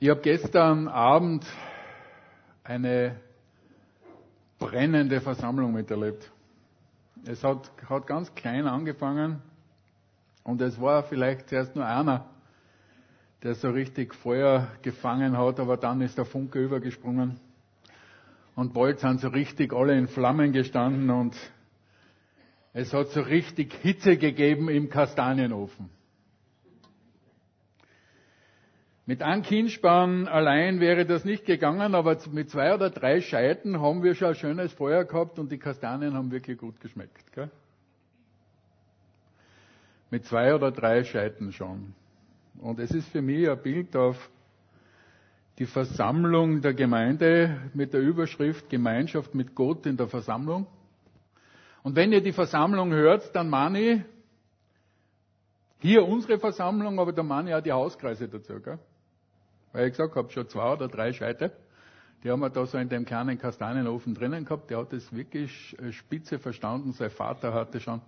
Ich habe gestern Abend eine brennende Versammlung miterlebt. Es hat, hat ganz klein angefangen und es war vielleicht zuerst nur einer, der so richtig Feuer gefangen hat, aber dann ist der Funke übergesprungen und bald sind so richtig alle in Flammen gestanden und es hat so richtig Hitze gegeben im Kastanienofen. Mit einem Kindspann allein wäre das nicht gegangen, aber mit zwei oder drei Scheiten haben wir schon ein schönes Feuer gehabt und die Kastanien haben wirklich gut geschmeckt. Gell? Mit zwei oder drei Scheiten schon. Und es ist für mich ein Bild auf die Versammlung der Gemeinde mit der Überschrift Gemeinschaft mit Gott in der Versammlung. Und wenn ihr die Versammlung hört, dann meine ich hier unsere Versammlung, aber da meine ich auch die Hauskreise dazu. Gell? Weil ich gesagt habe, schon zwei oder drei Scheite, die haben wir da so in dem kleinen Kastanienofen drinnen gehabt. Der hat das wirklich äh, spitze verstanden. Sein Vater hatte schon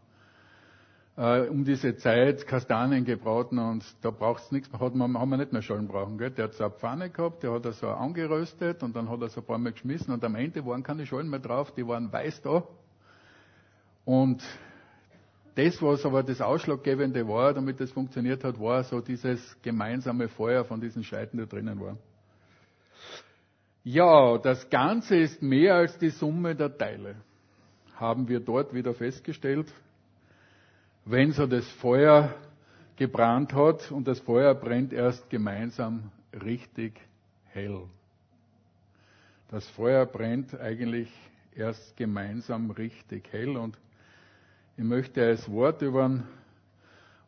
äh, um diese Zeit Kastanien gebraten und da braucht's nichts, hat man, haben wir nicht mehr Schollen brauchen. Gell? Der hat so eine Pfanne gehabt, der hat er so angeröstet und dann hat er so ein paar Mal geschmissen und am Ende waren keine Schollen mehr drauf, die waren weiß da. Und das, was aber das Ausschlaggebende war, damit das funktioniert hat, war so dieses gemeinsame Feuer von diesen Scheiten, die drinnen waren. Ja, das Ganze ist mehr als die Summe der Teile, haben wir dort wieder festgestellt. Wenn so das Feuer gebrannt hat und das Feuer brennt erst gemeinsam richtig hell. Das Feuer brennt eigentlich erst gemeinsam richtig hell und ich möchte als Wort über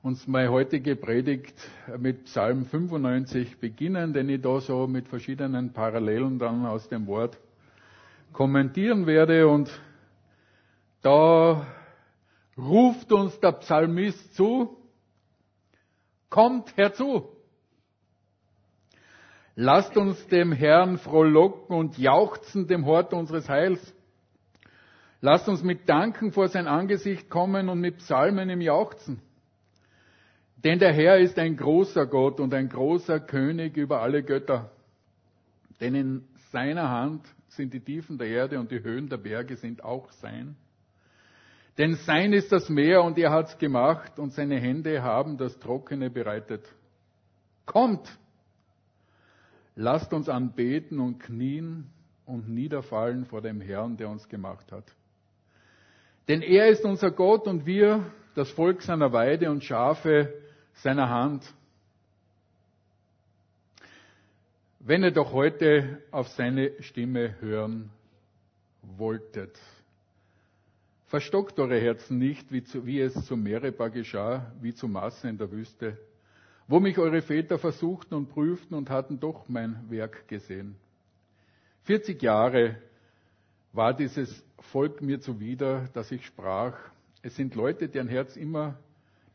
uns meine heutige Predigt mit Psalm 95 beginnen, den ich da so mit verschiedenen Parallelen dann aus dem Wort kommentieren werde. Und da ruft uns der Psalmist zu, kommt herzu. Lasst uns dem Herrn frohlocken und jauchzen dem Hort unseres Heils. Lasst uns mit Danken vor sein Angesicht kommen und mit Psalmen im Jauchzen. Denn der Herr ist ein großer Gott und ein großer König über alle Götter. Denn in seiner Hand sind die Tiefen der Erde und die Höhen der Berge sind auch sein. Denn sein ist das Meer und er hat's gemacht und seine Hände haben das Trockene bereitet. Kommt! Lasst uns anbeten und knien und niederfallen vor dem Herrn, der uns gemacht hat. Denn er ist unser Gott und wir das Volk seiner Weide und Schafe seiner Hand. Wenn ihr doch heute auf seine Stimme hören wolltet. Verstockt eure Herzen nicht, wie, zu, wie es zu Meribah geschah, wie zu Massen in der Wüste, wo mich eure Väter versuchten und prüften und hatten doch mein Werk gesehen. 40 Jahre war dieses Volk mir zuwider, dass ich sprach, es sind Leute, deren Herz immer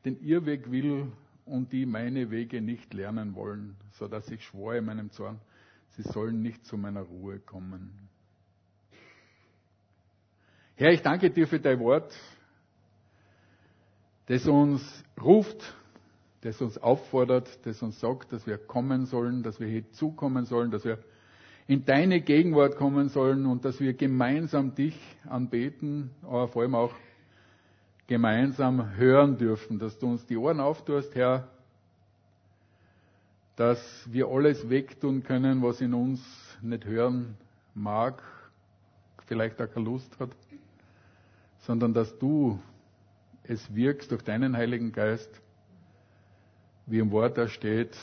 den Irrweg will und die meine Wege nicht lernen wollen, so dass ich schwor in meinem Zorn, sie sollen nicht zu meiner Ruhe kommen. Herr, ich danke dir für dein Wort, das uns ruft, das uns auffordert, das uns sagt, dass wir kommen sollen, dass wir hier zukommen sollen, dass wir in deine Gegenwart kommen sollen und dass wir gemeinsam dich anbeten, aber vor allem auch gemeinsam hören dürfen, dass du uns die Ohren auftust, Herr, dass wir alles wegtun können, was in uns nicht hören mag, vielleicht auch keine Lust hat, sondern dass du es wirkst durch deinen Heiligen Geist, wie im Wort da steht,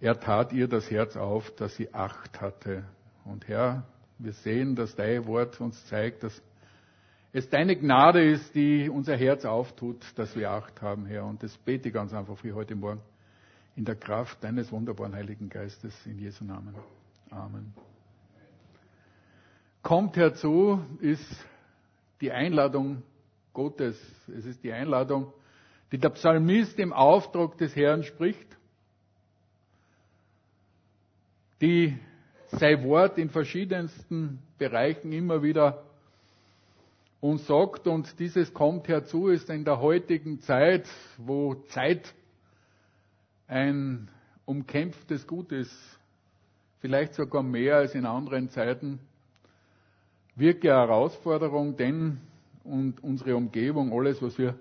er tat ihr das Herz auf, dass sie Acht hatte. Und Herr, wir sehen, dass dein Wort uns zeigt, dass es deine Gnade ist, die unser Herz auftut, dass wir Acht haben, Herr. Und das bete ich ganz einfach für heute Morgen in der Kraft deines wunderbaren Heiligen Geistes in Jesu Namen. Amen. Kommt herzu ist die Einladung Gottes. Es ist die Einladung, die der Psalmist im Auftrag des Herrn spricht die sein Wort in verschiedensten Bereichen immer wieder uns sagt und dieses kommt herzu, ist in der heutigen Zeit, wo Zeit ein umkämpftes Gut ist, vielleicht sogar mehr als in anderen Zeiten, wirklich Herausforderung, denn und unsere Umgebung, alles, was wir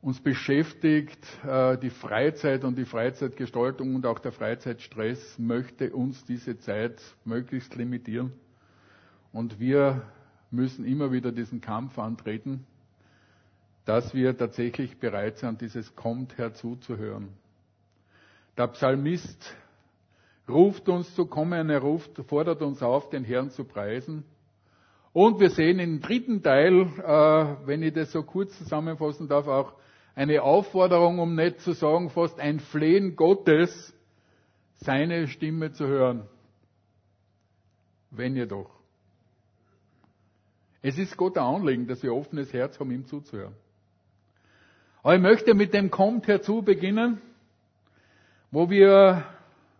uns beschäftigt, äh, die Freizeit und die Freizeitgestaltung und auch der Freizeitstress möchte uns diese Zeit möglichst limitieren. Und wir müssen immer wieder diesen Kampf antreten, dass wir tatsächlich bereit sind, dieses Kommt herzu zu hören. Der Psalmist ruft uns zu kommen, er ruft, fordert uns auf, den Herrn zu preisen. Und wir sehen im dritten Teil, äh, wenn ich das so kurz zusammenfassen darf, auch eine Aufforderung, um nicht zu sagen, fast ein Flehen Gottes, seine Stimme zu hören. Wenn jedoch. Es ist Gott ein Anliegen, dass wir offenes Herz haben, ihm zuzuhören. Aber ich möchte mit dem Kommt herzu beginnen, wo wir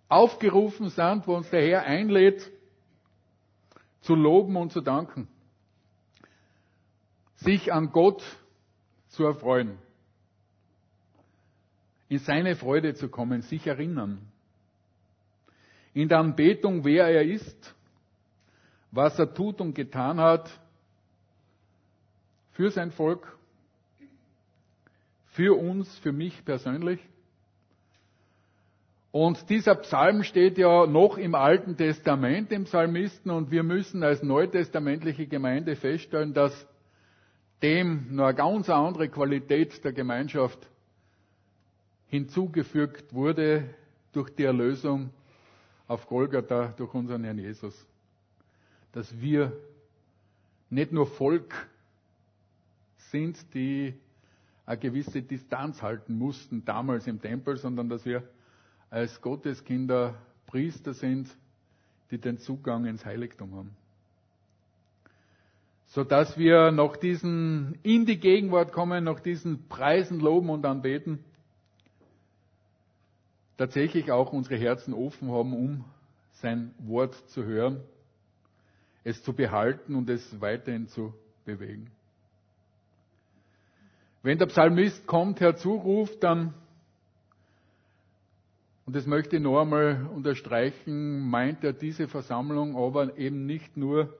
aufgerufen sind, wo uns der Herr einlädt, zu loben und zu danken. Sich an Gott zu erfreuen in seine Freude zu kommen, sich erinnern. In der Anbetung, wer er ist, was er tut und getan hat für sein Volk, für uns, für mich persönlich. Und dieser Psalm steht ja noch im Alten Testament im Psalmisten und wir müssen als neutestamentliche Gemeinde feststellen, dass dem nur eine ganz andere Qualität der Gemeinschaft hinzugefügt wurde durch die Erlösung auf Golgatha durch unseren Herrn Jesus. Dass wir nicht nur Volk sind, die eine gewisse Distanz halten mussten damals im Tempel, sondern dass wir als Gotteskinder Priester sind, die den Zugang ins Heiligtum haben. Sodass wir nach diesen, in die Gegenwart kommen, nach diesen Preisen loben und anbeten tatsächlich auch unsere Herzen offen haben, um sein Wort zu hören, es zu behalten und es weiterhin zu bewegen. Wenn der Psalmist kommt, herzuruft, dann, und das möchte ich noch einmal unterstreichen, meint er diese Versammlung aber eben nicht nur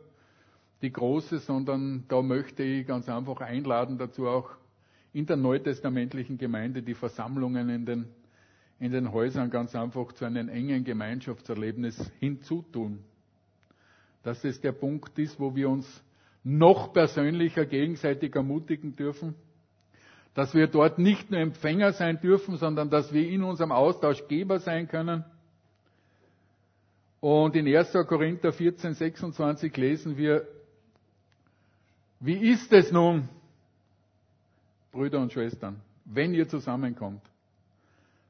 die große, sondern da möchte ich ganz einfach einladen dazu auch in der neutestamentlichen Gemeinde die Versammlungen in den in den Häusern ganz einfach zu einem engen Gemeinschaftserlebnis hinzutun. Dass das der Punkt ist, wo wir uns noch persönlicher gegenseitig ermutigen dürfen. Dass wir dort nicht nur Empfänger sein dürfen, sondern dass wir in unserem Austausch Geber sein können. Und in 1. Korinther 14, 26 lesen wir, wie ist es nun, Brüder und Schwestern, wenn ihr zusammenkommt?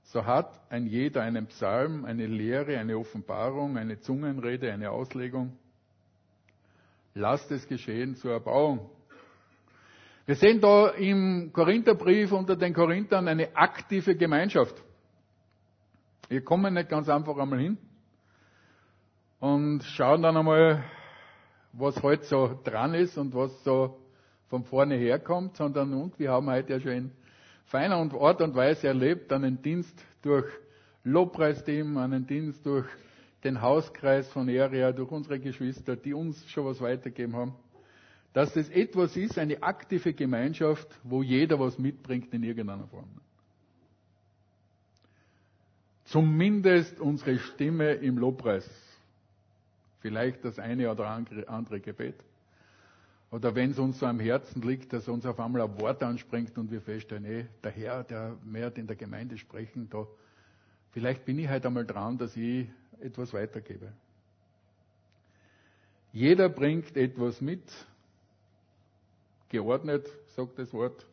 so hat ein jeder einen Psalm, eine Lehre, eine Offenbarung, eine Zungenrede, eine Auslegung. Lasst es geschehen zur Erbauung. Wir sehen da im Korintherbrief unter den Korinthern eine aktive Gemeinschaft. Wir kommen nicht ganz einfach einmal hin und schauen dann einmal, was heute so dran ist und was so von vorne herkommt, sondern und wir haben heute ja schon in feiner Art und Weise erlebt, einen Dienst durch Lobpreisteam, einen Dienst durch den Hauskreis von Area, durch unsere Geschwister, die uns schon was weitergeben haben, dass das etwas ist, eine aktive Gemeinschaft, wo jeder was mitbringt in irgendeiner Form. Zumindest unsere Stimme im Lobpreis. Vielleicht das eine oder andere Gebet. Oder wenn es uns so am Herzen liegt, dass uns auf einmal ein Wort anspringt und wir feststellen, ey, der Herr, der mehr in der Gemeinde sprechen, da, vielleicht bin ich halt einmal dran, dass ich etwas weitergebe. Jeder bringt etwas mit, geordnet, sagt das Wort.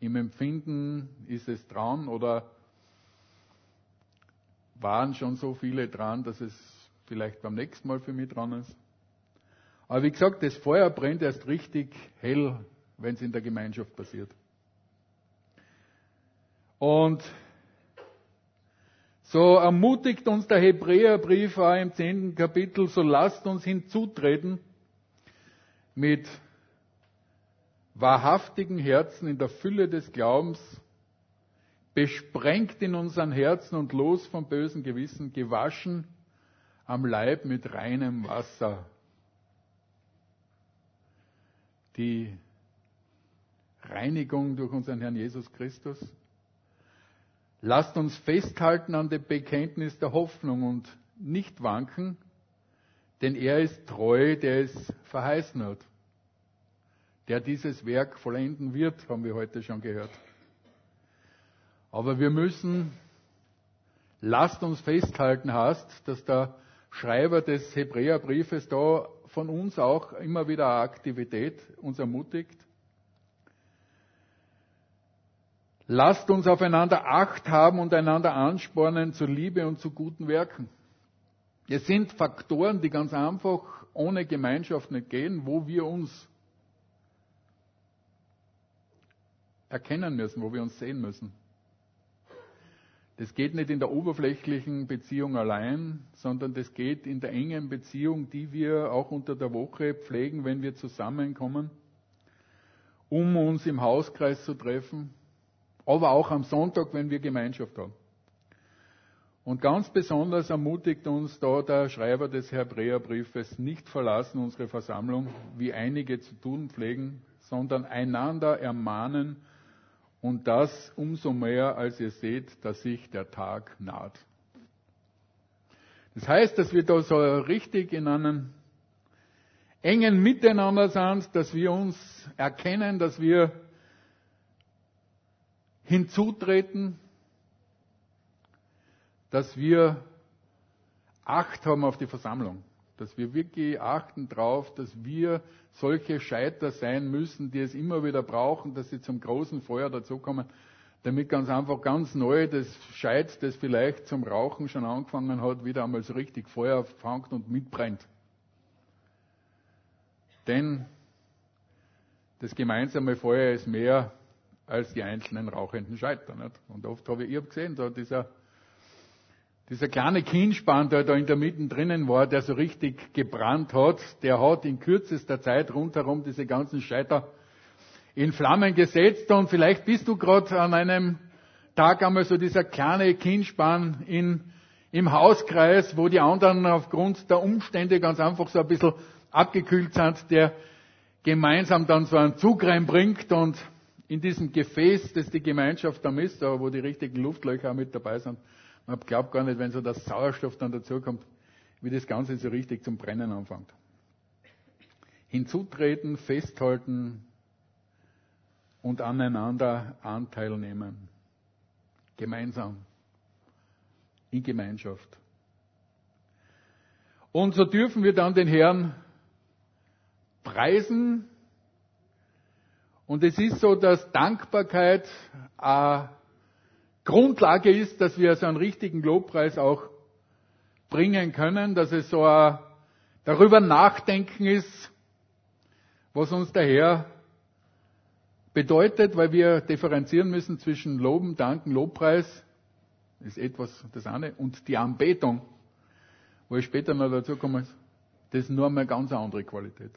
Im Empfinden ist es dran oder waren schon so viele dran, dass es vielleicht beim nächsten Mal für mich dran ist. Aber wie gesagt, das Feuer brennt erst richtig hell, wenn es in der Gemeinschaft passiert. Und so ermutigt uns der Hebräerbrief auch im zehnten Kapitel, so lasst uns hinzutreten mit wahrhaftigen Herzen in der Fülle des Glaubens, besprengt in unseren Herzen und los vom bösen Gewissen, gewaschen am Leib mit reinem Wasser. Die Reinigung durch unseren Herrn Jesus Christus. Lasst uns festhalten an dem Bekenntnis der Hoffnung und nicht wanken, denn er ist treu, der es verheißen hat. Der dieses Werk vollenden wird, haben wir heute schon gehört. Aber wir müssen, lasst uns festhalten, hast, dass der Schreiber des Hebräerbriefes da von uns auch immer wieder Aktivität uns ermutigt. Lasst uns aufeinander Acht haben und einander anspornen zur Liebe und zu guten Werken. Es sind Faktoren, die ganz einfach ohne Gemeinschaft nicht gehen, wo wir uns erkennen müssen, wo wir uns sehen müssen. Das geht nicht in der oberflächlichen Beziehung allein, sondern das geht in der engen Beziehung, die wir auch unter der Woche pflegen, wenn wir zusammenkommen, um uns im Hauskreis zu treffen, aber auch am Sonntag, wenn wir Gemeinschaft haben. Und ganz besonders ermutigt uns da der Schreiber des Hebräerbriefes, nicht verlassen unsere Versammlung, wie einige zu tun pflegen, sondern einander ermahnen und das umso mehr, als ihr seht, dass sich der Tag naht. Das heißt, dass wir da so richtig in einem engen Miteinander sind, dass wir uns erkennen, dass wir hinzutreten, dass wir Acht haben auf die Versammlung, dass wir wirklich achten darauf, dass wir solche Scheiter sein müssen, die es immer wieder brauchen, dass sie zum großen Feuer dazukommen, damit ganz einfach ganz neu das Scheit, das vielleicht zum Rauchen schon angefangen hat, wieder einmal so richtig Feuer fangt und mitbrennt. Denn das gemeinsame Feuer ist mehr als die einzelnen rauchenden Scheiter. Nicht? Und oft habe ich, ich hab gesehen, da dieser dieser kleine Kindspann, der da in der Mitte drinnen war, der so richtig gebrannt hat, der hat in kürzester Zeit rundherum diese ganzen Scheiter in Flammen gesetzt. Und vielleicht bist du gerade an einem Tag einmal so dieser kleine Kindspann in, im Hauskreis, wo die anderen aufgrund der Umstände ganz einfach so ein bisschen abgekühlt sind, der gemeinsam dann so einen Zug reinbringt und in diesem Gefäß, das die Gemeinschaft da ist, wo die richtigen Luftlöcher mit dabei sind, man glaubt gar nicht, wenn so der Sauerstoff dann dazukommt, wie das Ganze so richtig zum Brennen anfängt. Hinzutreten, festhalten und aneinander Anteil nehmen. Gemeinsam. In Gemeinschaft. Und so dürfen wir dann den Herrn preisen. Und es ist so, dass Dankbarkeit äh, Grundlage ist, dass wir so einen richtigen Lobpreis auch bringen können, dass es so ein darüber nachdenken ist, was uns der Herr bedeutet, weil wir differenzieren müssen zwischen Loben, Danken, Lobpreis, ist etwas das eine, und die Anbetung, wo ich später noch dazu komme, das ist nur eine ganz andere Qualität.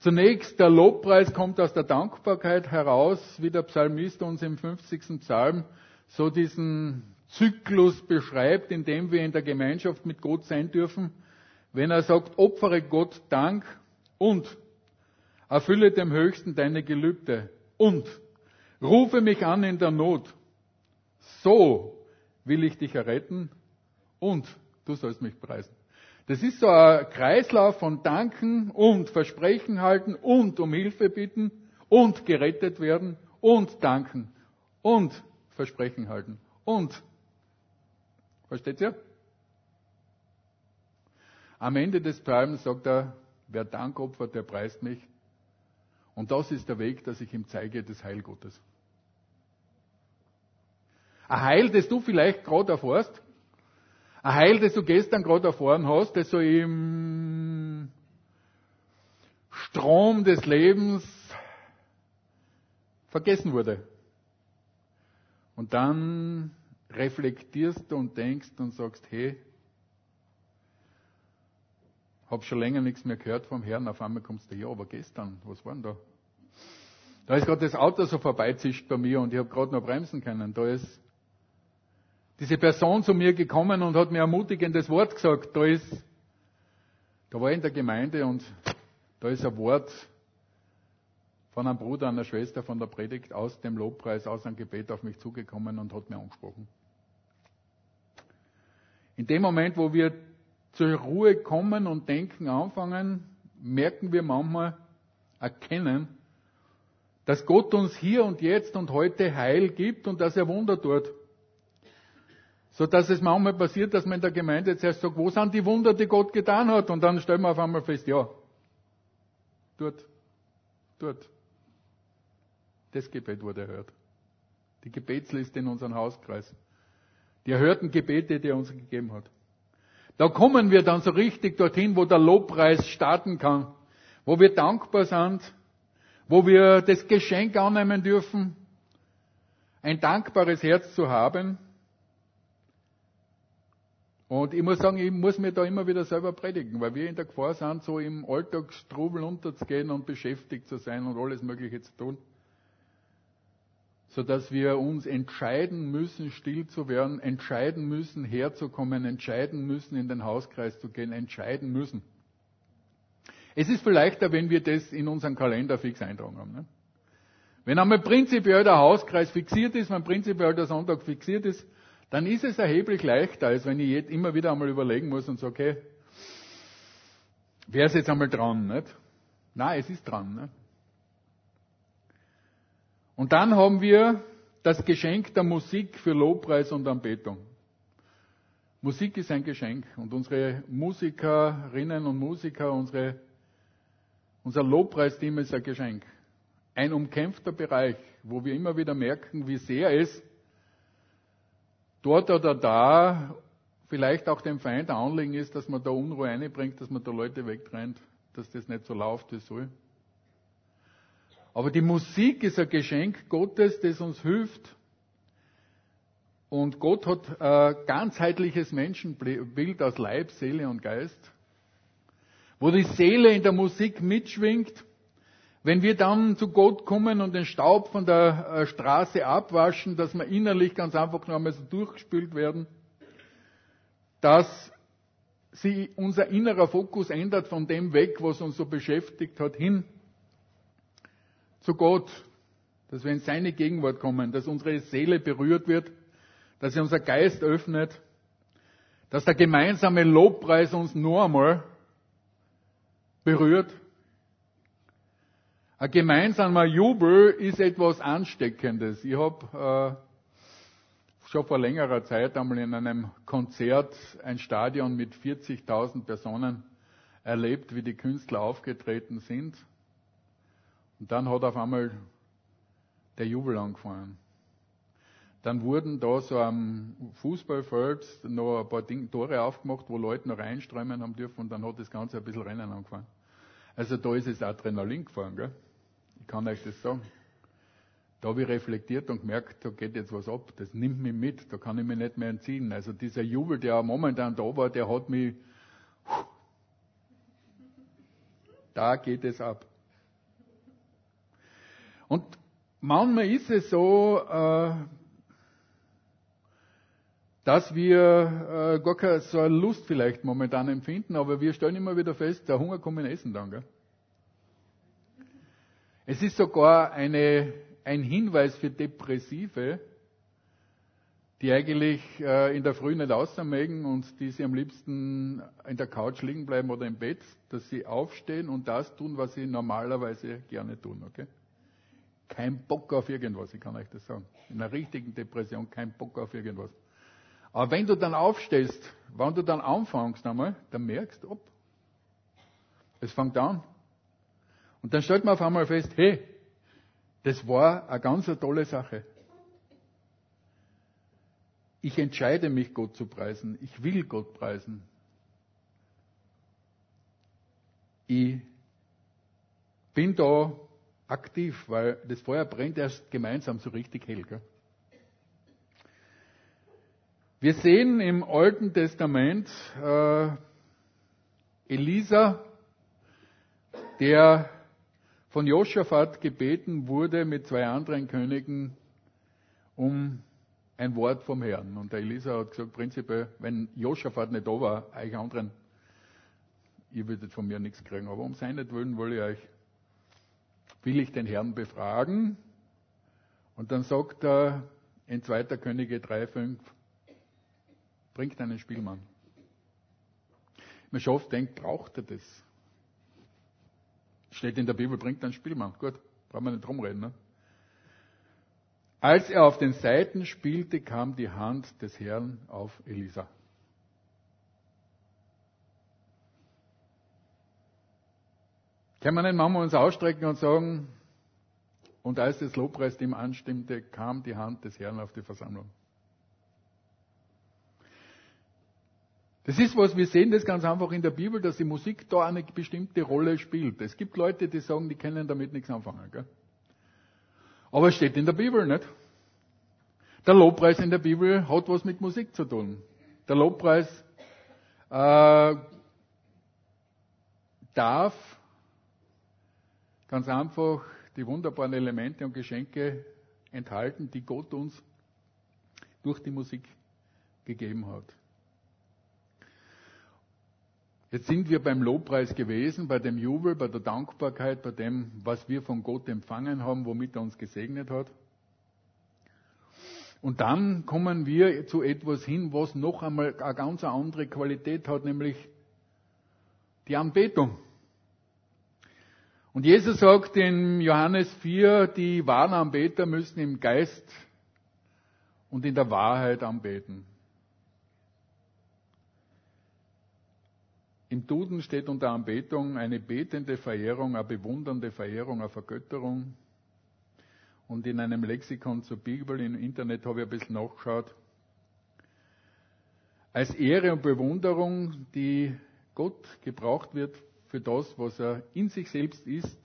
Zunächst, der Lobpreis kommt aus der Dankbarkeit heraus, wie der Psalmist uns im 50. Psalm so diesen Zyklus beschreibt, in dem wir in der Gemeinschaft mit Gott sein dürfen, wenn er sagt, opfere Gott Dank und erfülle dem Höchsten deine Gelübde und rufe mich an in der Not. So will ich dich erretten und du sollst mich preisen. Das ist so ein Kreislauf von Danken und Versprechen halten und um Hilfe bitten und gerettet werden und danken und Versprechen halten und. Versteht ihr? Am Ende des Psalms sagt er, wer Dank opfert, der preist mich. Und das ist der Weg, dass ich ihm zeige, des Heil Gottes. Ein Heil, das du vielleicht gerade erfährst, ein Heil, das du gestern gerade erfahren hast, das so im Strom des Lebens vergessen wurde. Und dann reflektierst du und denkst und sagst, hey, hab schon länger nichts mehr gehört vom Herrn, auf einmal kommst du, ja, aber gestern, was war denn da? Da ist gerade das Auto so vorbeizischt bei mir und ich habe gerade noch bremsen können. Da ist diese Person zu mir gekommen und hat mir ermutigendes Wort gesagt. Da ist, da war ich in der Gemeinde und da ist ein Wort von einem Bruder, einer Schwester von der Predigt aus dem Lobpreis, aus einem Gebet auf mich zugekommen und hat mir angesprochen. In dem Moment, wo wir zur Ruhe kommen und denken anfangen, merken wir manchmal, erkennen, dass Gott uns hier und jetzt und heute Heil gibt und dass er Wunder tut. So dass es manchmal passiert, dass man in der Gemeinde zuerst sagt, wo sind die Wunder, die Gott getan hat? Und dann stellen wir auf einmal fest, ja, dort, dort. Das Gebet wurde erhört. Die Gebetsliste in unserem Hauskreis. Die erhörten Gebete, die er uns gegeben hat. Da kommen wir dann so richtig dorthin, wo der Lobpreis starten kann, wo wir dankbar sind, wo wir das Geschenk annehmen dürfen, ein dankbares Herz zu haben. Und ich muss sagen, ich muss mir da immer wieder selber predigen, weil wir in der Gefahr sind, so im Alltagstrubel unterzugehen und beschäftigt zu sein und alles Mögliche zu tun so dass wir uns entscheiden müssen, still zu werden, entscheiden müssen, herzukommen, entscheiden müssen, in den Hauskreis zu gehen, entscheiden müssen. Es ist vielleicht wenn wir das in unseren Kalender fix eintragen haben. Ne? Wenn einmal prinzipiell der Hauskreis fixiert ist, wenn prinzipiell der Sonntag fixiert ist, dann ist es erheblich leichter, als wenn ich immer wieder einmal überlegen muss und sage, okay, wer ist jetzt einmal dran, nicht? Nein, es ist dran, nicht? Und dann haben wir das Geschenk der Musik für Lobpreis und Anbetung. Musik ist ein Geschenk und unsere Musikerinnen und Musiker, unsere, unser Lobpreisteam ist ein Geschenk. Ein umkämpfter Bereich, wo wir immer wieder merken, wie sehr es dort oder da vielleicht auch dem Feind ein Anliegen ist, dass man da Unruhe einbringt, dass man da Leute wegtrennt, dass das nicht so läuft, wie es soll. Aber die Musik ist ein Geschenk Gottes, das uns hilft. Und Gott hat ein ganzheitliches Menschenbild aus Leib, Seele und Geist, wo die Seele in der Musik mitschwingt. Wenn wir dann zu Gott kommen und den Staub von der äh, Straße abwaschen, dass wir innerlich ganz einfach noch einmal so durchgespült werden, dass sie unser innerer Fokus ändert von dem weg, was uns so beschäftigt hat, hin zu Gott, dass wir in seine Gegenwart kommen, dass unsere Seele berührt wird, dass er unser Geist öffnet, dass der gemeinsame Lobpreis uns nur einmal berührt. Ein gemeinsamer Jubel ist etwas Ansteckendes. Ich habe äh, schon vor längerer Zeit einmal in einem Konzert ein Stadion mit 40.000 Personen erlebt, wie die Künstler aufgetreten sind. Und dann hat auf einmal der Jubel angefangen. Dann wurden da so am Fußballfeld noch ein paar Tore aufgemacht, wo Leute noch reinströmen haben dürfen und dann hat das Ganze ein bisschen Rennen angefangen. Also da ist es Adrenalin gefahren, gell? Ich kann euch das sagen. Da habe ich reflektiert und gemerkt, da geht jetzt was ab. Das nimmt mich mit, da kann ich mich nicht mehr entziehen. Also dieser Jubel, der momentan da war, der hat mich, da geht es ab. Und manchmal ist es so, äh, dass wir äh, gar keine so Lust vielleicht momentan empfinden, aber wir stellen immer wieder fest, der Hunger kommt in Essen dann. Gell? Es ist sogar eine, ein Hinweis für Depressive, die eigentlich äh, in der Früh nicht mögen und die sie am liebsten in der Couch liegen bleiben oder im Bett, dass sie aufstehen und das tun, was sie normalerweise gerne tun. Okay? Kein Bock auf irgendwas, ich kann euch das sagen. In einer richtigen Depression kein Bock auf irgendwas. Aber wenn du dann aufstehst, wenn du dann anfängst einmal, dann merkst du, ob. Es fängt an. Und dann stellt man auf einmal fest, hey, das war eine ganz tolle Sache. Ich entscheide mich, Gott zu preisen. Ich will Gott preisen. Ich bin da aktiv, weil das Feuer brennt erst gemeinsam so richtig hell. Gell? Wir sehen im Alten Testament äh, Elisa, der von Josaphat gebeten wurde mit zwei anderen Königen um ein Wort vom Herrn. Und der Elisa hat gesagt, prinzipiell, wenn Josaphat nicht da war, euch anderen, ihr würdet von mir nichts kriegen. Aber um seinetwillen will ich euch, will ich den Herrn befragen. Und dann sagt er in 2. Könige 3,5, bringt einen Spielmann. Man schon oft denkt, braucht er das? Steht in der Bibel, bringt einen Spielmann. Gut, brauchen wir nicht rumreden. Ne? Als er auf den Seiten spielte, kam die Hand des Herrn auf Elisa. Kann man nicht manchmal uns ausstrecken und sagen, und als das Lobpreisteam anstimmte, kam die Hand des Herrn auf die Versammlung. Das ist was, wir sehen das ganz einfach in der Bibel, dass die Musik da eine bestimmte Rolle spielt. Es gibt Leute, die sagen, die können damit nichts anfangen. Gell? Aber es steht in der Bibel nicht. Der Lobpreis in der Bibel hat was mit Musik zu tun. Der Lobpreis äh, darf ganz einfach die wunderbaren Elemente und Geschenke enthalten, die Gott uns durch die Musik gegeben hat. Jetzt sind wir beim Lobpreis gewesen, bei dem Jubel, bei der Dankbarkeit, bei dem, was wir von Gott empfangen haben, womit er uns gesegnet hat. Und dann kommen wir zu etwas hin, was noch einmal eine ganz andere Qualität hat, nämlich die Anbetung. Und Jesus sagt in Johannes 4, die wahren Anbeter müssen im Geist und in der Wahrheit anbeten. Im Duden steht unter Anbetung eine betende Verehrung, eine bewundernde Verehrung, eine Vergötterung. Und in einem Lexikon zur Bibel im Internet habe ich ein bisschen nachgeschaut. Als Ehre und Bewunderung, die Gott gebraucht wird für das, was er in sich selbst ist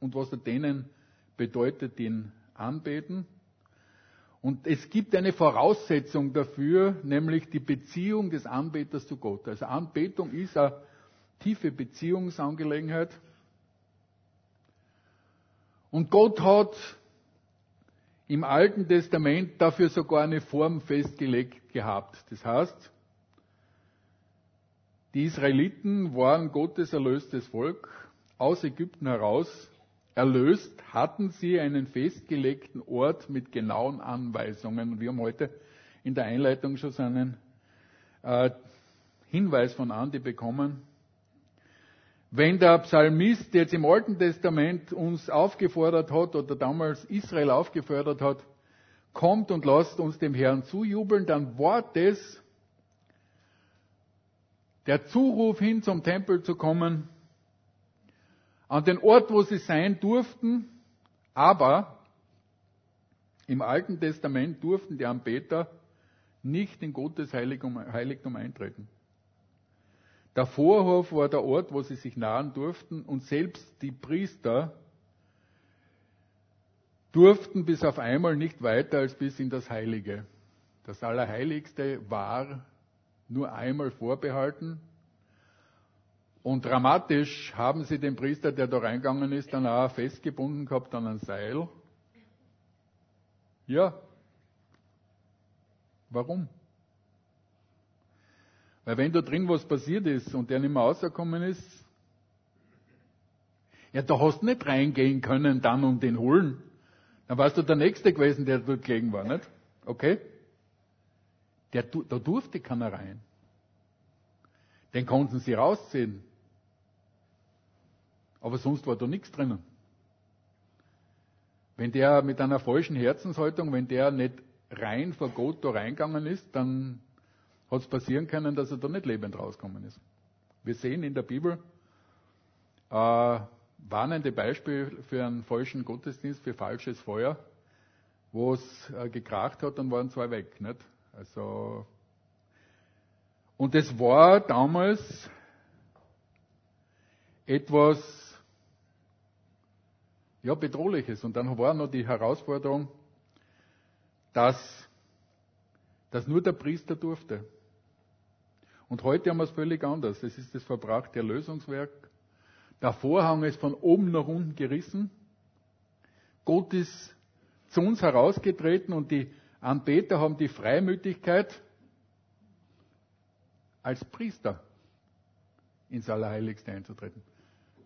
und was er denen bedeutet, ihn anbeten. Und es gibt eine Voraussetzung dafür, nämlich die Beziehung des Anbeters zu Gott. Also Anbetung ist eine tiefe Beziehungsangelegenheit. Und Gott hat im Alten Testament dafür sogar eine Form festgelegt gehabt. Das heißt, die Israeliten waren Gottes erlöstes Volk aus Ägypten heraus erlöst, hatten sie einen festgelegten Ort mit genauen Anweisungen. Und wir haben heute in der Einleitung schon so einen äh, Hinweis von Andi bekommen. Wenn der Psalmist jetzt im Alten Testament uns aufgefordert hat oder damals Israel aufgefordert hat, kommt und lasst uns dem Herrn zujubeln, dann war das der Zuruf hin zum Tempel zu kommen, an den Ort, wo sie sein durften, aber im Alten Testament durften die Anbeter nicht in Gottes Heiligtum, Heiligtum eintreten. Der Vorhof war der Ort, wo sie sich nahen durften und selbst die Priester durften bis auf einmal nicht weiter als bis in das Heilige. Das Allerheiligste war nur einmal vorbehalten und dramatisch haben sie den Priester, der da reingegangen ist, dann auch festgebunden gehabt an ein Seil. Ja. Warum? Weil wenn da drin was passiert ist und der nicht mehr rausgekommen ist, ja, da hast du nicht reingehen können dann und den holen. Dann warst du der Nächste gewesen, der dort gelegen war, nicht? Okay? Der, da durfte keiner rein. Den konnten sie rausziehen. Aber sonst war da nichts drinnen. Wenn der mit einer falschen Herzenshaltung, wenn der nicht rein vor Gott da reingegangen ist, dann hat es passieren können, dass er da nicht lebend rausgekommen ist. Wir sehen in der Bibel äh, warnende Beispiele für einen falschen Gottesdienst, für falsches Feuer, wo es äh, gekracht hat, dann waren zwei weg. Nicht? Also, und es war damals etwas ja, bedrohliches. Und dann war noch die Herausforderung, dass, dass nur der Priester durfte. Und heute haben wir es völlig anders. Es ist das verbrachte Erlösungswerk. Der Vorhang ist von oben nach unten gerissen. Gott ist zu uns herausgetreten und die Anbeter haben die Freimütigkeit, als Priester ins Allerheiligste einzutreten.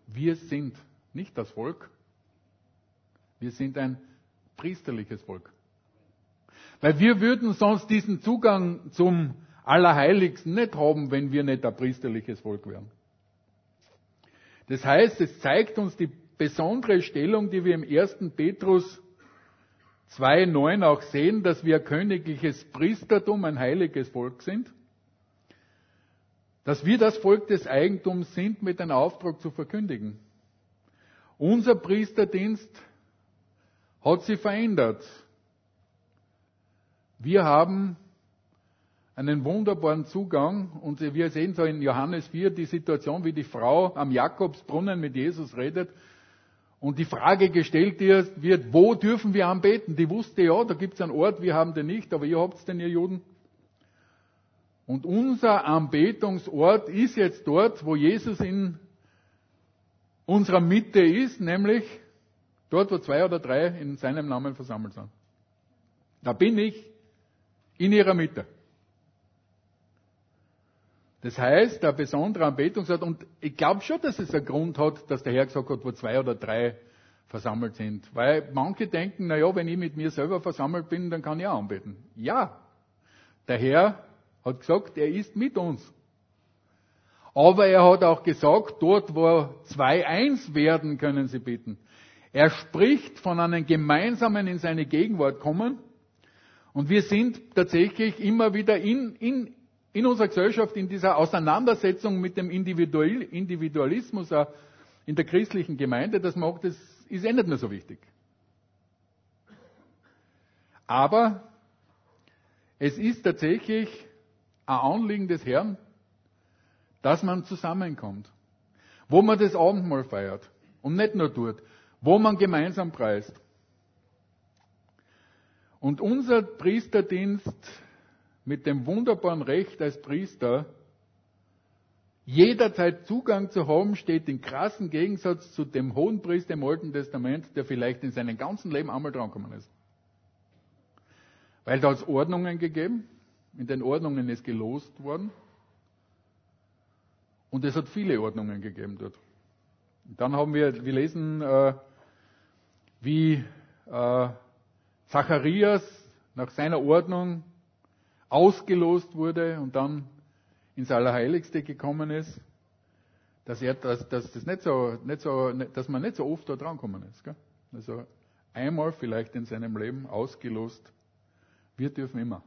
Wir sind nicht das Volk, wir sind ein priesterliches Volk. Weil wir würden sonst diesen Zugang zum Allerheiligsten nicht haben, wenn wir nicht ein priesterliches Volk wären. Das heißt, es zeigt uns die besondere Stellung, die wir im 1. Petrus 2.9 auch sehen, dass wir königliches Priestertum, ein heiliges Volk sind. Dass wir das Volk des Eigentums sind, mit einem Auftrag zu verkündigen. Unser Priesterdienst hat sich verändert. Wir haben einen wunderbaren Zugang und wir sehen so in Johannes 4 die Situation, wie die Frau am Jakobsbrunnen mit Jesus redet und die Frage gestellt wird, wo dürfen wir anbeten? Die wusste ja, da gibt es einen Ort, wir haben den nicht, aber ihr habt den, ihr Juden. Und unser Anbetungsort ist jetzt dort, wo Jesus in unserer Mitte ist, nämlich dort, wo zwei oder drei in seinem Namen versammelt sind. Da bin ich in ihrer Mitte. Das heißt, der besondere Anbetungsort, und ich glaube schon, dass es einen Grund hat, dass der Herr gesagt hat, wo zwei oder drei versammelt sind. Weil manche denken, na ja, wenn ich mit mir selber versammelt bin, dann kann ich auch anbeten. Ja, der Herr hat gesagt, er ist mit uns. Aber er hat auch gesagt, dort, wo zwei eins werden, können sie beten. Er spricht von einem gemeinsamen in seine Gegenwart kommen. Und wir sind tatsächlich immer wieder in, in, in unserer Gesellschaft, in dieser Auseinandersetzung mit dem Individualismus in der christlichen Gemeinde, das macht, das ist eh nicht mehr so wichtig. Aber es ist tatsächlich ein Anliegen des Herrn, dass man zusammenkommt, wo man das Abendmahl feiert und nicht nur dort, wo man gemeinsam preist. Und unser Priesterdienst mit dem wunderbaren Recht als Priester, jederzeit Zugang zu haben, steht in krassen Gegensatz zu dem hohen Priester im Alten Testament, der vielleicht in seinem ganzen Leben einmal drankommen ist. Weil da hat es Ordnungen gegeben, in den Ordnungen ist gelost worden und es hat viele Ordnungen gegeben dort. Dann haben wir, wir lesen, äh, wie äh, Zacharias nach seiner Ordnung ausgelost wurde und dann ins Allerheiligste gekommen ist, dass er, dass, dass das nicht so, nicht so, dass man nicht so oft da drankommen ist. Gell? Also einmal vielleicht in seinem Leben ausgelost. Wir dürfen immer.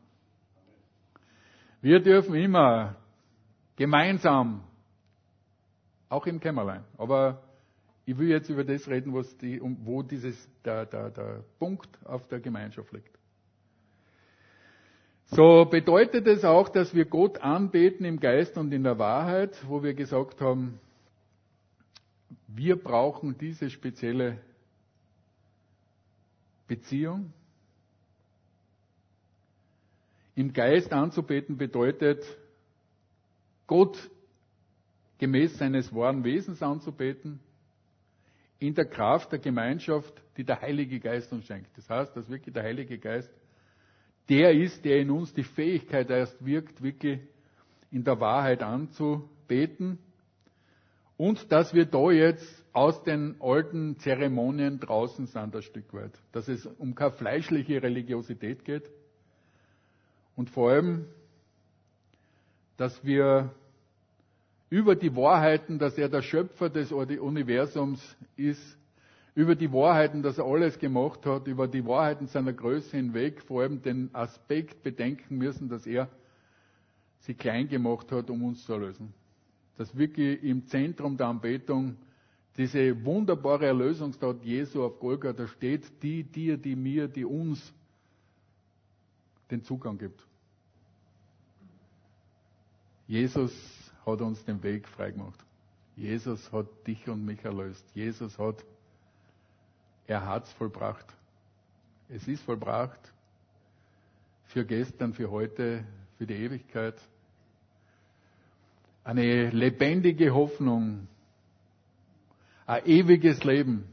Wir dürfen immer gemeinsam, auch im Kämmerlein. Aber ich will jetzt über das reden, was die, wo dieses, der, der, der Punkt auf der Gemeinschaft liegt. So bedeutet es auch, dass wir Gott anbeten im Geist und in der Wahrheit, wo wir gesagt haben, wir brauchen diese spezielle Beziehung. Im Geist anzubeten bedeutet, Gott gemäß seines wahren Wesens anzubeten, in der Kraft der Gemeinschaft, die der Heilige Geist uns schenkt. Das heißt, dass wirklich der Heilige Geist der ist, der in uns die Fähigkeit erst wirkt, wirklich in der Wahrheit anzubeten. Und dass wir da jetzt aus den alten Zeremonien draußen sind, ein Stück weit. Dass es um keine fleischliche Religiosität geht. Und vor allem, dass wir über die Wahrheiten, dass er der Schöpfer des Universums ist, über die Wahrheiten, dass er alles gemacht hat, über die Wahrheiten seiner Größe hinweg, vor allem den Aspekt bedenken müssen, dass er sie klein gemacht hat, um uns zu erlösen. Dass wirklich im Zentrum der Anbetung diese wunderbare Erlösungstat Jesu auf Golgatha steht, die dir, die mir, die uns den Zugang gibt. Jesus hat uns den Weg freigemacht. Jesus hat dich und mich erlöst. Jesus hat er hat's vollbracht. Es ist vollbracht für gestern, für heute, für die Ewigkeit. Eine lebendige Hoffnung, ein ewiges Leben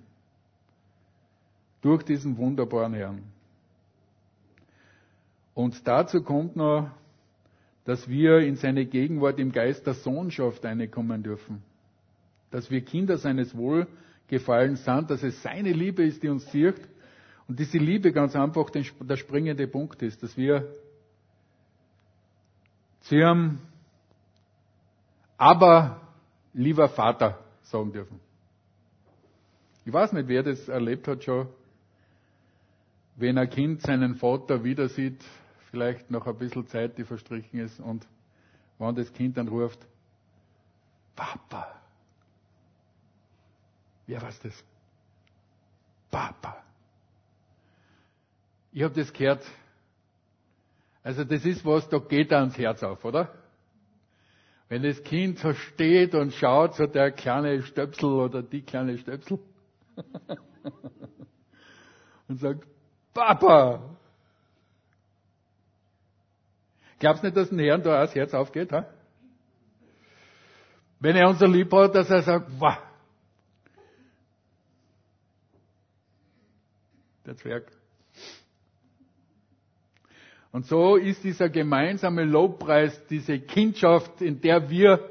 durch diesen wunderbaren Herrn. Und dazu kommt noch, dass wir in seine Gegenwart im Geist der Sohnschaft einkommen dürfen. Dass wir Kinder seines Wohlgefallens sind, dass es seine Liebe ist, die uns sieht. Und diese Liebe ganz einfach der springende Punkt ist, dass wir zu ihrem aber lieber Vater sagen dürfen. Ich weiß nicht, wer das erlebt hat schon, wenn ein Kind seinen Vater wieder sieht, vielleicht noch ein bisschen Zeit, die verstrichen ist, und wenn das Kind dann ruft, Papa. Wer weiß das? Papa. Ich habe das gehört. Also das ist was, da geht ans Herz auf, oder? Wenn das Kind so steht und schaut, so der kleine Stöpsel oder die kleine Stöpsel und sagt, Papa! Glaubst nicht, dass dem Herrn da auch das Herz aufgeht? Ha? Wenn er uns so lieb hat, dass er sagt, wow, der Zwerg. Und so ist dieser gemeinsame Lobpreis, diese Kindschaft, in der wir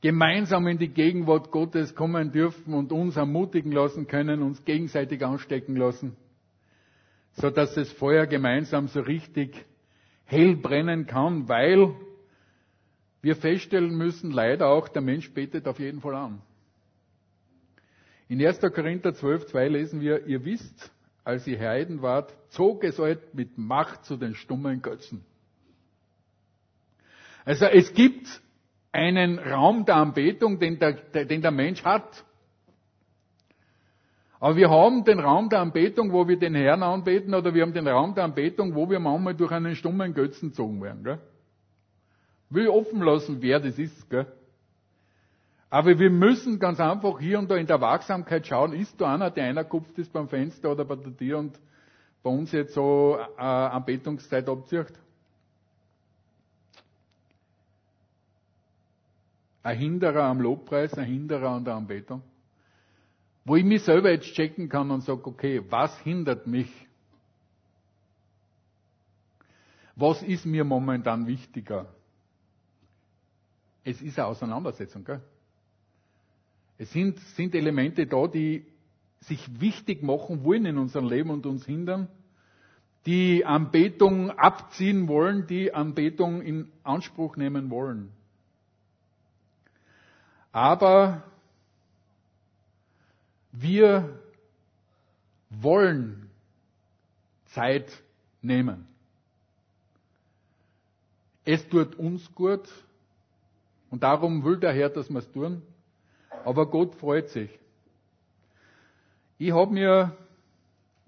gemeinsam in die Gegenwart Gottes kommen dürfen und uns ermutigen lassen können, uns gegenseitig anstecken lassen, so dass das Feuer gemeinsam so richtig hell brennen kann, weil wir feststellen müssen, leider auch, der Mensch betet auf jeden Fall an. In 1. Korinther 12, 2 lesen wir, ihr wisst, als ihr Heiden wart, zog es euch mit Macht zu den stummen Götzen. Also es gibt einen Raum der Anbetung, den der, den der Mensch hat. Aber wir haben den Raum der Anbetung, wo wir den Herrn anbeten, oder wir haben den Raum der Anbetung, wo wir manchmal durch einen stummen Götzen gezogen werden. Gell? Will offen lassen, wer das ist. Gell? Aber wir müssen ganz einfach hier und da in der Wachsamkeit schauen, ist da einer, der einer kupft ist beim Fenster oder bei der Tür und bei uns jetzt so äh, Anbetungszeit abzieht? Ein Hinderer am Lobpreis, ein Hinderer an der Anbetung. Wo ich mich selber jetzt checken kann und sage, okay, was hindert mich? Was ist mir momentan wichtiger? Es ist eine Auseinandersetzung, gell? Es sind, sind Elemente da, die sich wichtig machen wollen in unserem Leben und uns hindern, die Anbetung abziehen wollen, die Anbetung in Anspruch nehmen wollen. Aber wir wollen Zeit nehmen. Es tut uns gut und darum will der Herr, dass wir es tun. Aber Gott freut sich. Ich habe mir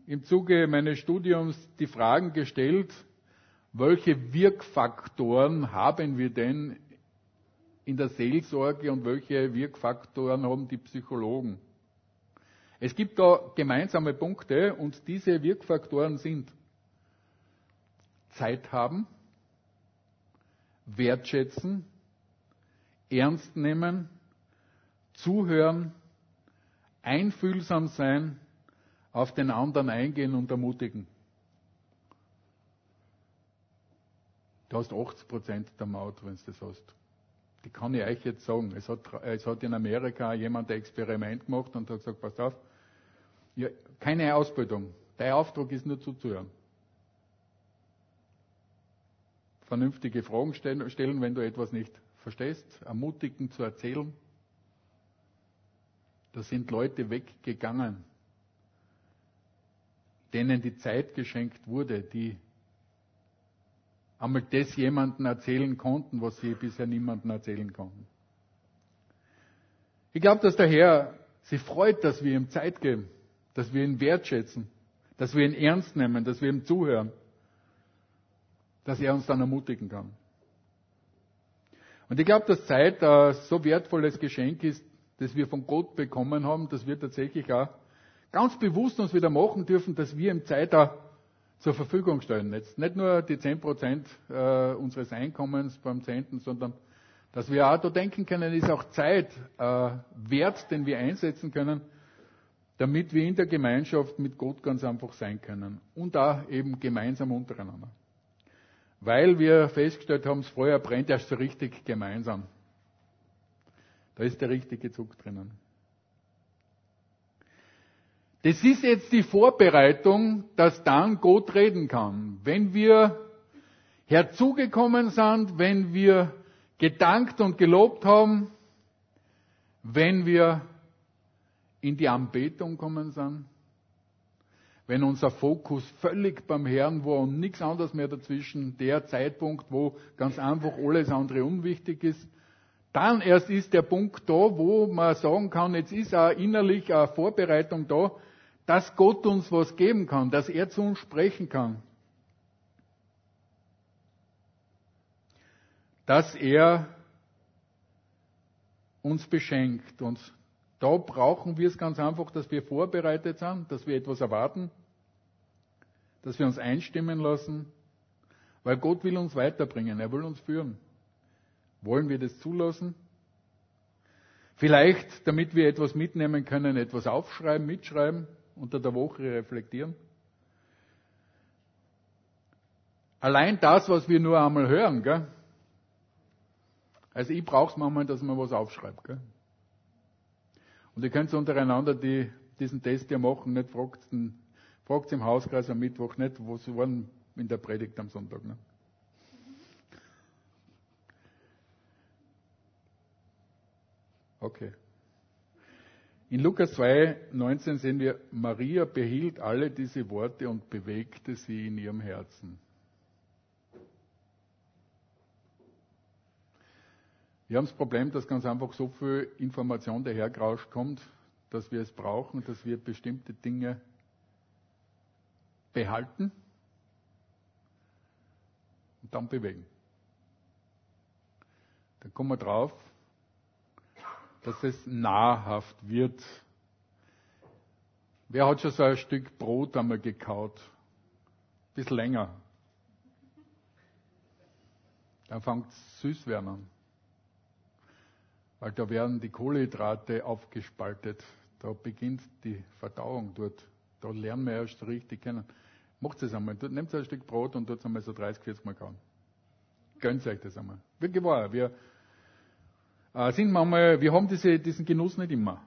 im Zuge meines Studiums die Fragen gestellt, welche Wirkfaktoren haben wir denn in der Seelsorge und welche Wirkfaktoren haben die Psychologen? Es gibt da gemeinsame Punkte und diese Wirkfaktoren sind Zeit haben, wertschätzen, ernst nehmen, zuhören, einfühlsam sein, auf den anderen eingehen und ermutigen. Du hast 80 Prozent der Maut, wenn du das hast. Die kann ich euch jetzt sagen. Es hat, es hat in Amerika jemand ein Experiment gemacht und hat gesagt, pass auf, ja, keine Ausbildung. Dein Auftrag ist nur zuzuhören. Vernünftige Fragen stellen, wenn du etwas nicht verstehst, ermutigen zu erzählen, da sind Leute weggegangen, denen die Zeit geschenkt wurde, die einmal das jemandem erzählen konnten, was sie bisher niemandem erzählen konnten. Ich glaube, dass der Herr sich freut, dass wir ihm Zeit geben, dass wir ihn wertschätzen, dass wir ihn ernst nehmen, dass wir ihm zuhören, dass er uns dann ermutigen kann. Und ich glaube, dass Zeit ein so wertvolles Geschenk ist, das wir von Gott bekommen haben, dass wir tatsächlich auch ganz bewusst uns wieder machen dürfen, dass wir im Zeitalter zur Verfügung stellen. Jetzt nicht nur die 10 Prozent äh, unseres Einkommens beim Zehnten, sondern Dass wir auch da denken können, ist auch Zeit äh, wert, den wir einsetzen können, damit wir in der Gemeinschaft mit Gott ganz einfach sein können. Und da eben gemeinsam untereinander. Weil wir festgestellt haben, das Feuer brennt erst so richtig gemeinsam. Da ist der richtige Zug drinnen. Das ist jetzt die Vorbereitung, dass dann Gott reden kann. Wenn wir herzugekommen sind, wenn wir gedankt und gelobt haben, wenn wir in die Anbetung kommen sind, wenn unser Fokus völlig beim Herrn war und nichts anderes mehr dazwischen, der Zeitpunkt, wo ganz einfach alles andere unwichtig ist, dann erst ist der Punkt da, wo man sagen kann, jetzt ist auch innerlich eine Vorbereitung da, dass Gott uns was geben kann, dass er zu uns sprechen kann. Dass er uns beschenkt. Und da brauchen wir es ganz einfach, dass wir vorbereitet sind, dass wir etwas erwarten, dass wir uns einstimmen lassen, weil Gott will uns weiterbringen, er will uns führen. Wollen wir das zulassen? Vielleicht, damit wir etwas mitnehmen können, etwas aufschreiben, mitschreiben, unter der Woche reflektieren. Allein das, was wir nur einmal hören, gell? Also ich brauche es manchmal, dass man was aufschreibt. Gell? Und ihr könnt untereinander, die diesen Test ja machen, nicht fragt fragt im Hauskreis am Mittwoch nicht, was waren in der Predigt am Sonntag. Ne? Okay. In Lukas 2, 19 sehen wir, Maria behielt alle diese Worte und bewegte sie in ihrem Herzen. Wir haben das Problem, dass ganz einfach so viel Information dahergerauscht kommt, dass wir es brauchen, dass wir bestimmte Dinge behalten und dann bewegen. Dann kommen wir drauf, dass es nahrhaft wird. Wer hat schon so ein Stück Brot einmal gekaut? Bisschen länger. Dann fängt es süß werden an. Weil da werden die Kohlenhydrate aufgespaltet. Da beginnt die Verdauung dort. Da lernen wir erst richtig kennen. Macht es einmal. Nehmt ein Stück Brot und tut es einmal so 30, 40 Mal kauen. Gönnt euch das einmal. Wirklich wahr. Wir, äh, sind manchmal, wir haben diese, diesen Genuss nicht immer.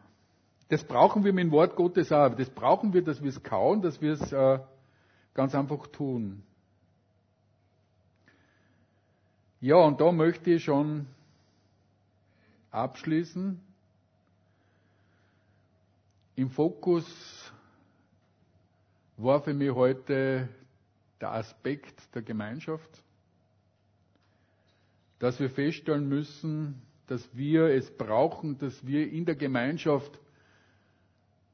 Das brauchen wir mit dem Wort Gottes auch. Das brauchen wir, dass wir es kauen, dass wir es äh, ganz einfach tun. Ja, und da möchte ich schon abschließen. Im Fokus war für mich heute der Aspekt der Gemeinschaft, dass wir feststellen müssen, dass wir es brauchen, dass wir in der Gemeinschaft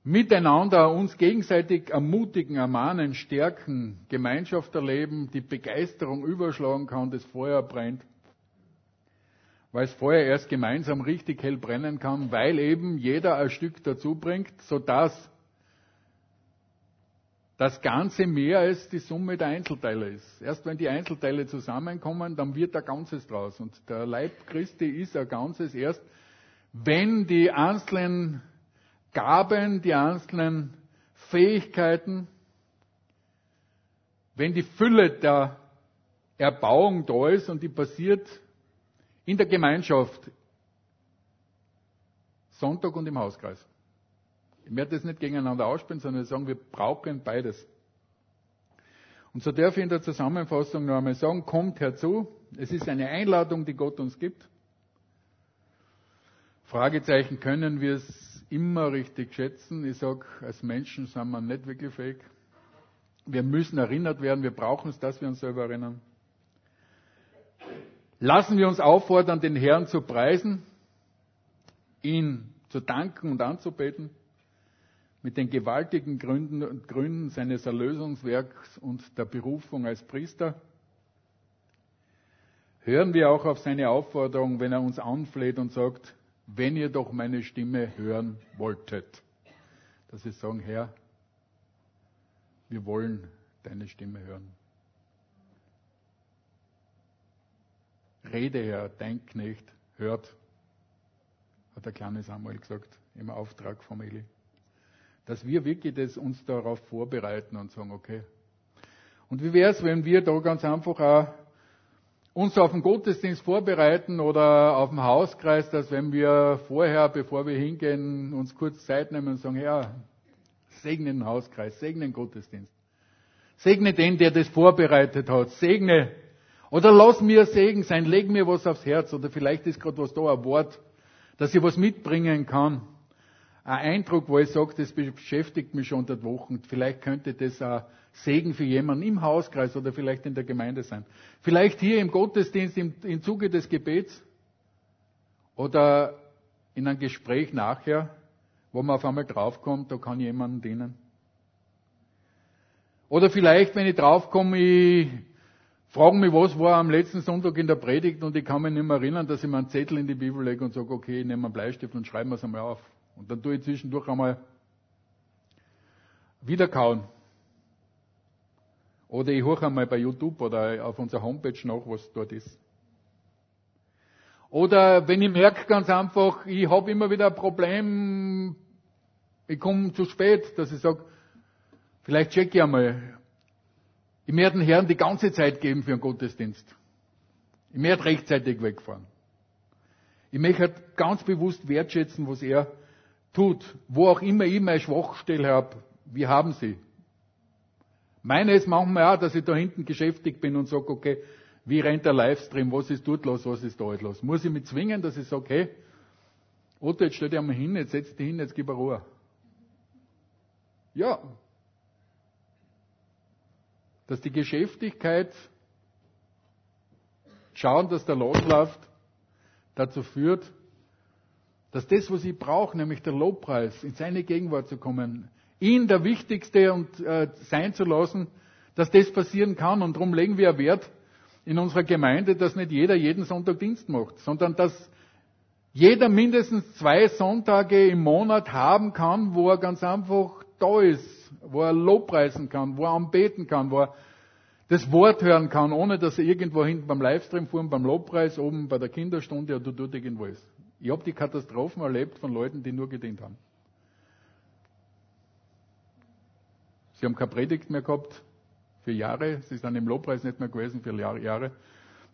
miteinander uns gegenseitig ermutigen, ermahnen, stärken, Gemeinschaft erleben, die Begeisterung überschlagen kann, das Feuer brennt. Weil das Feuer erst gemeinsam richtig hell brennen kann, weil eben jeder ein Stück dazu bringt, sodass das Ganze mehr als die Summe der Einzelteile ist. Erst wenn die Einzelteile zusammenkommen, dann wird ein Ganzes draus. Und der Leib Christi ist ein Ganzes erst, wenn die einzelnen Gaben, die einzelnen Fähigkeiten, wenn die Fülle der Erbauung da ist und die passiert in der Gemeinschaft, Sonntag und im Hauskreis. Ich werde das nicht gegeneinander ausspielen, sondern sagen, wir brauchen beides. Und so darf ich in der Zusammenfassung noch einmal sagen, kommt herzu. Es ist eine Einladung, die Gott uns gibt. Fragezeichen, können wir es immer richtig schätzen? Ich sage, als Menschen sind wir nicht wirklich fähig. Wir müssen erinnert werden, wir brauchen es, dass wir uns selber erinnern. Lassen wir uns auffordern, den Herrn zu preisen, ihn zu danken und anzubeten mit den gewaltigen Gründen und Gründen seines Erlösungswerks und der Berufung als Priester, hören wir auch auf seine Aufforderung, wenn er uns anfleht und sagt, wenn ihr doch meine Stimme hören wolltet. Dass wir sagen, Herr, wir wollen deine Stimme hören. Rede, Herr, dein Knecht hört, hat der kleine Samuel gesagt, im Auftrag von Eli. Dass wir wirklich das uns darauf vorbereiten und sagen, okay. Und wie wäre es, wenn wir da ganz einfach auch uns auf den Gottesdienst vorbereiten oder auf den Hauskreis, dass wenn wir vorher, bevor wir hingehen, uns kurz Zeit nehmen und sagen, ja, segne den Hauskreis, segne den Gottesdienst. Segne den, der das vorbereitet hat. Segne. Oder lass mir Segen sein, leg mir was aufs Herz. Oder vielleicht ist gerade was da, ein Wort, dass ich was mitbringen kann. Ein Eindruck, wo ich sage, das beschäftigt mich schon seit Wochen. Vielleicht könnte das ein Segen für jemanden im Hauskreis oder vielleicht in der Gemeinde sein. Vielleicht hier im Gottesdienst im, im Zuge des Gebets oder in einem Gespräch nachher, wo man auf einmal draufkommt, da kann jemandem dienen. Oder vielleicht, wenn ich draufkomme, ich frage mich, was war am letzten Sonntag in der Predigt und ich kann mich nicht mehr erinnern, dass ich mir einen Zettel in die Bibel lege und sage, okay, ich nehme einen Bleistift und schreibe es einmal auf. Und dann tue ich zwischendurch einmal wiederkauen. Oder ich höre einmal bei YouTube oder auf unserer Homepage nach, was dort ist. Oder wenn ich merke ganz einfach, ich habe immer wieder ein Problem, ich komme zu spät, dass ich sage, vielleicht check ich einmal. Ich werde den Herrn die ganze Zeit geben für einen Gottesdienst. Ich werde rechtzeitig wegfahren. Ich möchte halt ganz bewusst wertschätzen, was er tut. Wo auch immer ich meine Schwachstelle habe, wir haben sie. Meine ist manchmal auch, dass ich da hinten geschäftig bin und sage, okay, wie rennt der Livestream, was ist dort los, was ist da los? Muss ich mich zwingen, dass ich sage, okay, Otto, jetzt stell dich einmal hin, jetzt setz dich hin, jetzt gib er Ruhe. Ja. Dass die Geschäftigkeit schauen, dass der losläuft, dazu führt, dass das, was ich brauche, nämlich der Lobpreis, in seine Gegenwart zu kommen, ihn der Wichtigste und äh, sein zu lassen, dass das passieren kann. Und darum legen wir Wert in unserer Gemeinde, dass nicht jeder jeden Sonntag Dienst macht, sondern dass jeder mindestens zwei Sonntage im Monat haben kann, wo er ganz einfach da ist, wo er Lobpreisen kann, wo er anbeten kann, wo er das Wort hören kann, ohne dass er irgendwo hinten beim Livestream fuhren, beim Lobpreis, oben bei der Kinderstunde oder dort irgendwo ist. Ich habe die Katastrophen erlebt von Leuten, die nur gedient haben. Sie haben keine Predigt mehr gehabt für Jahre. Sie sind im Lobpreis nicht mehr gewesen für Jahre.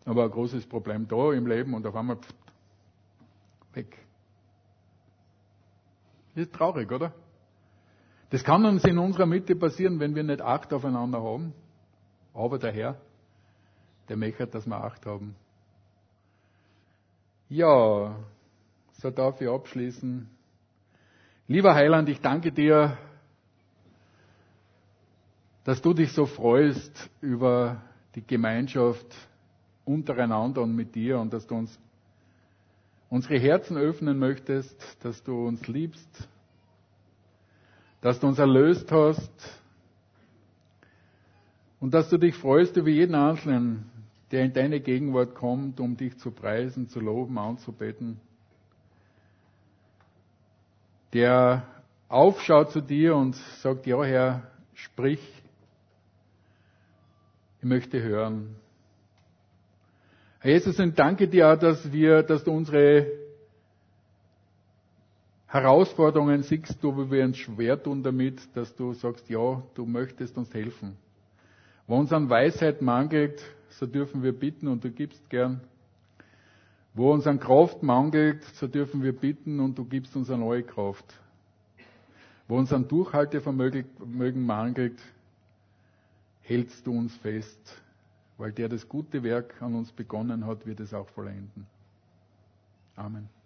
Aber ein großes Problem da im Leben und auf einmal pft, weg. Ist traurig, oder? Das kann uns in unserer Mitte passieren, wenn wir nicht Acht aufeinander haben. Aber der Herr, der möchte, dass wir Acht haben. Ja, so darf ich abschließen. Lieber Heiland, ich danke dir dass du dich so freust über die Gemeinschaft untereinander und mit dir und dass du uns unsere Herzen öffnen möchtest, dass du uns liebst, dass du uns erlöst hast und dass du dich freust über jeden Einzelnen, der in deine Gegenwart kommt, um dich zu preisen, zu loben, anzubeten, der aufschaut zu dir und sagt, ja Herr, sprich, ich möchte hören. Herr Jesus, und danke dir, dass wir, dass du unsere Herausforderungen siehst, du, wie wir uns schwer tun damit, dass du sagst, ja, du möchtest uns helfen. Wo uns an Weisheit mangelt, so dürfen wir bitten und du gibst gern. Wo uns an Kraft mangelt, so dürfen wir bitten und du gibst uns eine neue Kraft. Wo uns an Durchhaltevermögen mangelt, hältst du uns fest, weil der das gute Werk an uns begonnen hat, wird es auch vollenden. Amen.